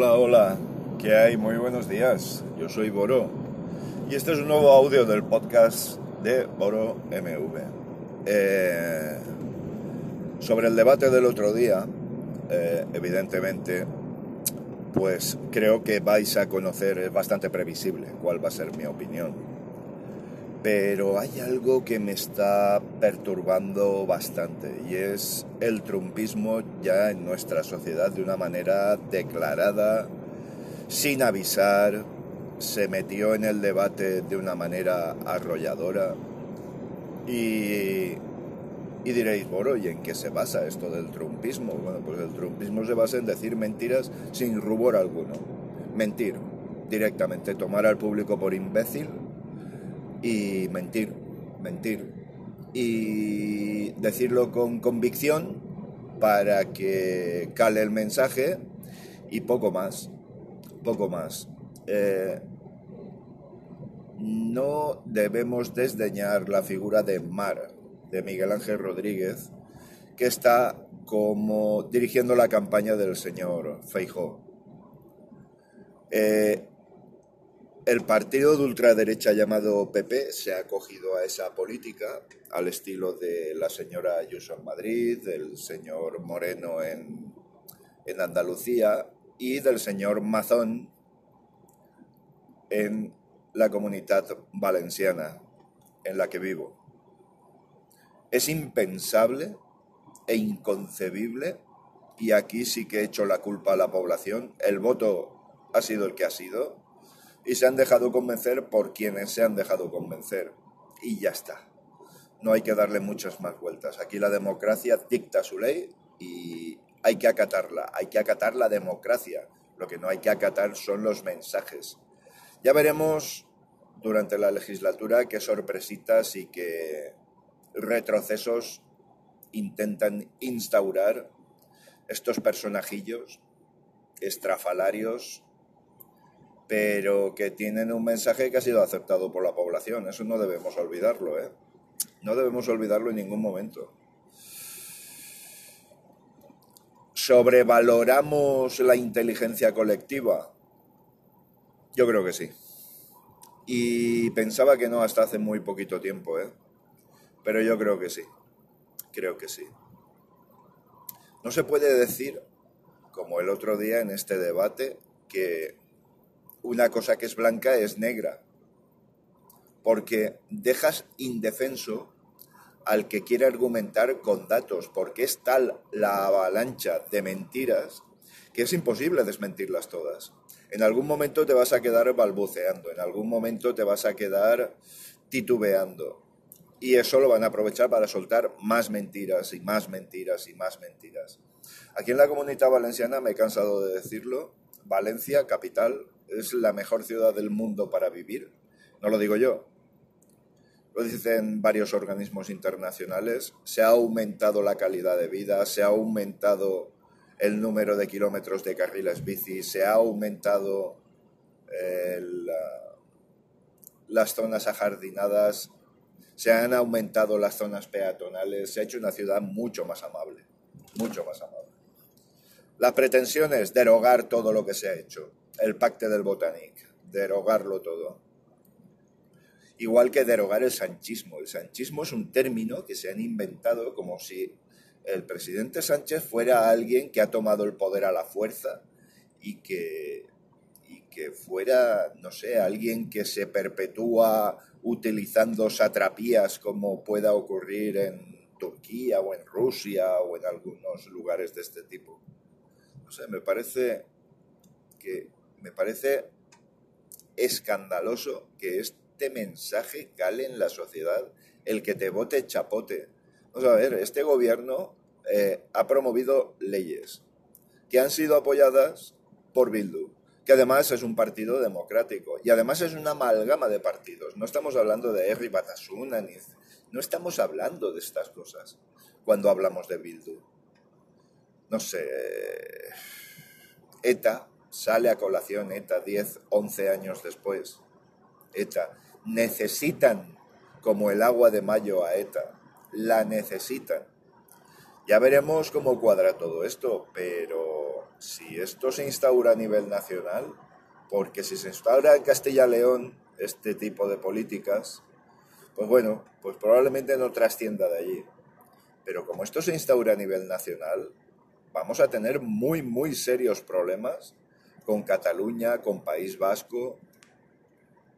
Hola, hola, ¿qué hay? Muy buenos días. Yo soy Boro y este es un nuevo audio del podcast de Boro MV. Eh, sobre el debate del otro día, eh, evidentemente, pues creo que vais a conocer, es bastante previsible cuál va a ser mi opinión. Pero hay algo que me está perturbando bastante y es el trumpismo ya en nuestra sociedad de una manera declarada, sin avisar, se metió en el debate de una manera arrolladora y, y diréis, bueno, ¿y en qué se basa esto del trumpismo? Bueno, pues el trumpismo se basa en decir mentiras sin rubor alguno. Mentir directamente, tomar al público por imbécil y mentir, mentir. Y decirlo con convicción para que cale el mensaje y poco más, poco más. Eh, no debemos desdeñar la figura de Mar, de Miguel Ángel Rodríguez, que está como dirigiendo la campaña del señor Feijó. Eh, el partido de ultraderecha llamado PP se ha acogido a esa política, al estilo de la señora Ayuso en Madrid, del señor Moreno en, en Andalucía y del señor Mazón en la comunidad valenciana en la que vivo. Es impensable e inconcebible, y aquí sí que he hecho la culpa a la población, el voto ha sido el que ha sido, y se han dejado convencer por quienes se han dejado convencer. Y ya está. No hay que darle muchas más vueltas. Aquí la democracia dicta su ley y hay que acatarla. Hay que acatar la democracia. Lo que no hay que acatar son los mensajes. Ya veremos durante la legislatura qué sorpresitas y qué retrocesos intentan instaurar estos personajillos estrafalarios pero que tienen un mensaje que ha sido aceptado por la población. Eso no debemos olvidarlo, ¿eh? No debemos olvidarlo en ningún momento. ¿Sobrevaloramos la inteligencia colectiva? Yo creo que sí. Y pensaba que no hasta hace muy poquito tiempo, ¿eh? Pero yo creo que sí. Creo que sí. No se puede decir, como el otro día en este debate, que una cosa que es blanca es negra, porque dejas indefenso al que quiere argumentar con datos, porque es tal la avalancha de mentiras que es imposible desmentirlas todas. En algún momento te vas a quedar balbuceando, en algún momento te vas a quedar titubeando. Y eso lo van a aprovechar para soltar más mentiras y más mentiras y más mentiras. Aquí en la comunidad valenciana, me he cansado de decirlo, Valencia, capital, es la mejor ciudad del mundo para vivir. No lo digo yo. Lo dicen varios organismos internacionales. Se ha aumentado la calidad de vida, se ha aumentado el número de kilómetros de carriles bici, se ha aumentado las zonas ajardinadas, se han aumentado las zonas peatonales, se ha hecho una ciudad mucho más amable, mucho más amable. La pretensión es derogar todo lo que se ha hecho el pacte del Botanic, derogarlo todo. Igual que derogar el sanchismo. El sanchismo es un término que se han inventado como si el presidente Sánchez fuera alguien que ha tomado el poder a la fuerza y que, y que fuera, no sé, alguien que se perpetúa utilizando satrapías como pueda ocurrir en Turquía o en Rusia o en algunos lugares de este tipo. No sé, me parece que me parece escandaloso que este mensaje cale en la sociedad, el que te vote chapote. Vamos a ver, este gobierno eh, ha promovido leyes que han sido apoyadas por Bildu, que además es un partido democrático y además es una amalgama de partidos. No estamos hablando de Eri Batasuna, ni, no estamos hablando de estas cosas cuando hablamos de Bildu. No sé, ETA sale a colación ETA 10, 11 años después. ETA. Necesitan como el agua de mayo a ETA. La necesitan. Ya veremos cómo cuadra todo esto, pero si esto se instaura a nivel nacional, porque si se instaura en Castilla-León este tipo de políticas, pues bueno, pues probablemente no trascienda de allí. Pero como esto se instaura a nivel nacional, vamos a tener muy, muy serios problemas con Cataluña, con País Vasco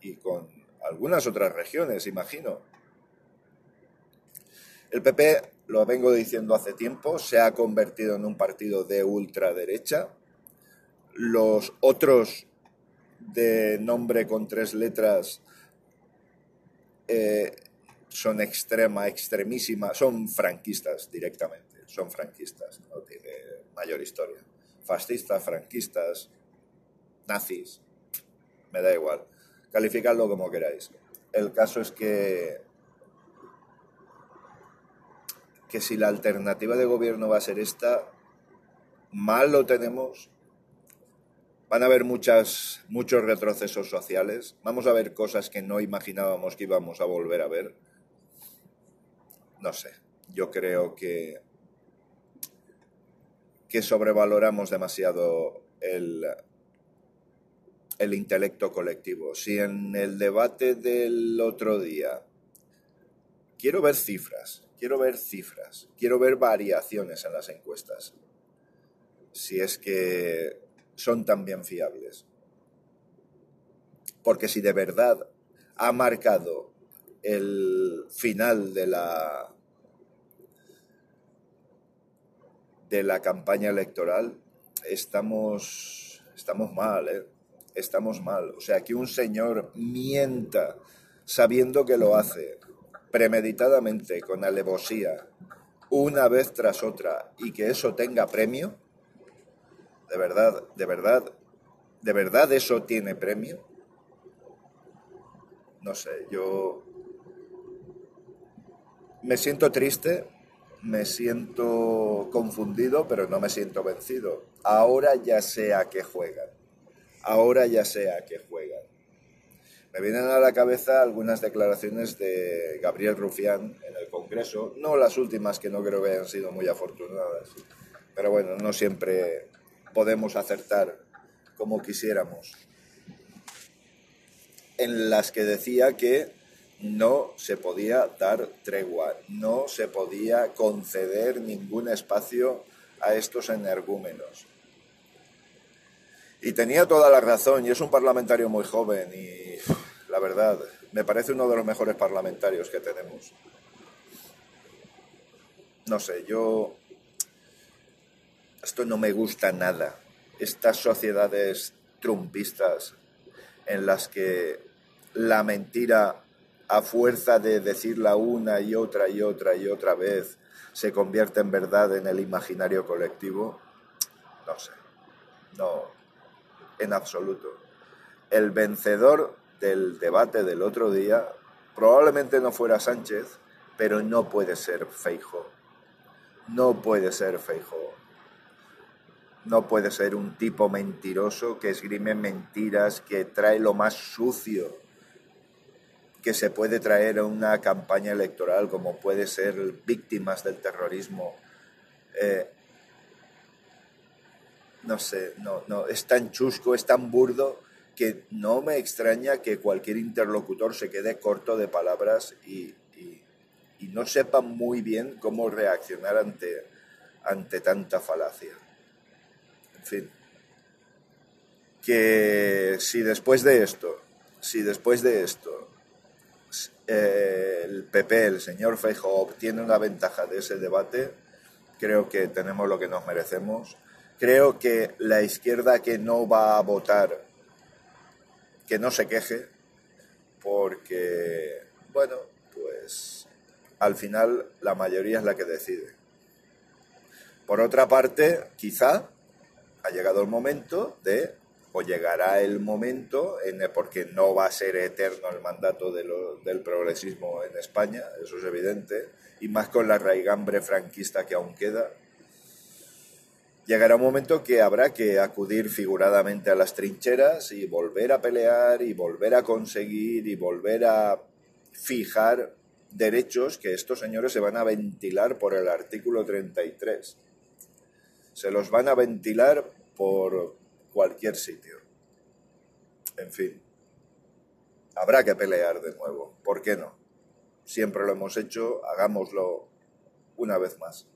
y con algunas otras regiones, imagino. El PP, lo vengo diciendo hace tiempo, se ha convertido en un partido de ultraderecha. Los otros de nombre con tres letras eh, son extrema, extremísima, son franquistas directamente, son franquistas, no tiene mayor historia. Fascistas, franquistas, nazis, me da igual, calificadlo como queráis. El caso es que que si la alternativa de gobierno va a ser esta, mal lo tenemos Van a haber muchos retrocesos sociales. Vamos a ver cosas que no imaginábamos que íbamos a volver a ver. No sé. Yo creo que, que sobrevaloramos demasiado el, el intelecto colectivo. Si en el debate del otro día quiero ver cifras, quiero ver cifras, quiero ver variaciones en las encuestas. Si es que son también fiables. Porque si de verdad ha marcado el final de la de la campaña electoral, estamos estamos mal, ¿eh? Estamos mal. O sea, que un señor mienta sabiendo que lo hace premeditadamente, con alevosía, una vez tras otra, y que eso tenga premio, de verdad, de verdad, de verdad eso tiene premio. No sé, yo me siento triste, me siento confundido, pero no me siento vencido. Ahora ya sé a qué juegan. Ahora ya sé a qué juegan. Me vienen a la cabeza algunas declaraciones de Gabriel Rufián en el Congreso, no las últimas que no creo que hayan sido muy afortunadas, pero bueno, no siempre podemos acertar como quisiéramos, en las que decía que no se podía dar tregua, no se podía conceder ningún espacio a estos energúmenos. Y tenía toda la razón, y es un parlamentario muy joven, y la verdad, me parece uno de los mejores parlamentarios que tenemos. No sé, yo esto no me gusta nada. Estas sociedades trumpistas en las que la mentira, a fuerza de decirla una y otra y otra y otra vez, se convierte en verdad en el imaginario colectivo, no sé, no, en absoluto. El vencedor del debate del otro día probablemente no fuera Sánchez, pero no puede ser Feijo. No puede ser Feijo no puede ser un tipo mentiroso que esgrime mentiras, que trae lo más sucio que se puede traer a una campaña electoral, como puede ser víctimas del terrorismo. Eh, no sé, no, no, es tan chusco, es tan burdo que no me extraña que cualquier interlocutor se quede corto de palabras y, y no sepa muy bien cómo reaccionar ante, ante tanta falacia. En fin. Que si después de esto, si después de esto eh, el PP, el señor Feijo, obtiene una ventaja de ese debate, creo que tenemos lo que nos merecemos. Creo que la izquierda que no va a votar, que no se queje, porque, bueno, pues al final la mayoría es la que decide. Por otra parte, quizá ha llegado el momento de, o llegará el momento, en porque no va a ser eterno el mandato del progresismo en España, eso es evidente, y más con la raigambre franquista que aún queda, llegará un momento que habrá que acudir figuradamente a las trincheras y volver a pelear y volver a conseguir y volver a fijar derechos que estos señores se van a ventilar por el artículo 33 se los van a ventilar por cualquier sitio. En fin, habrá que pelear de nuevo, ¿por qué no? Siempre lo hemos hecho, hagámoslo una vez más.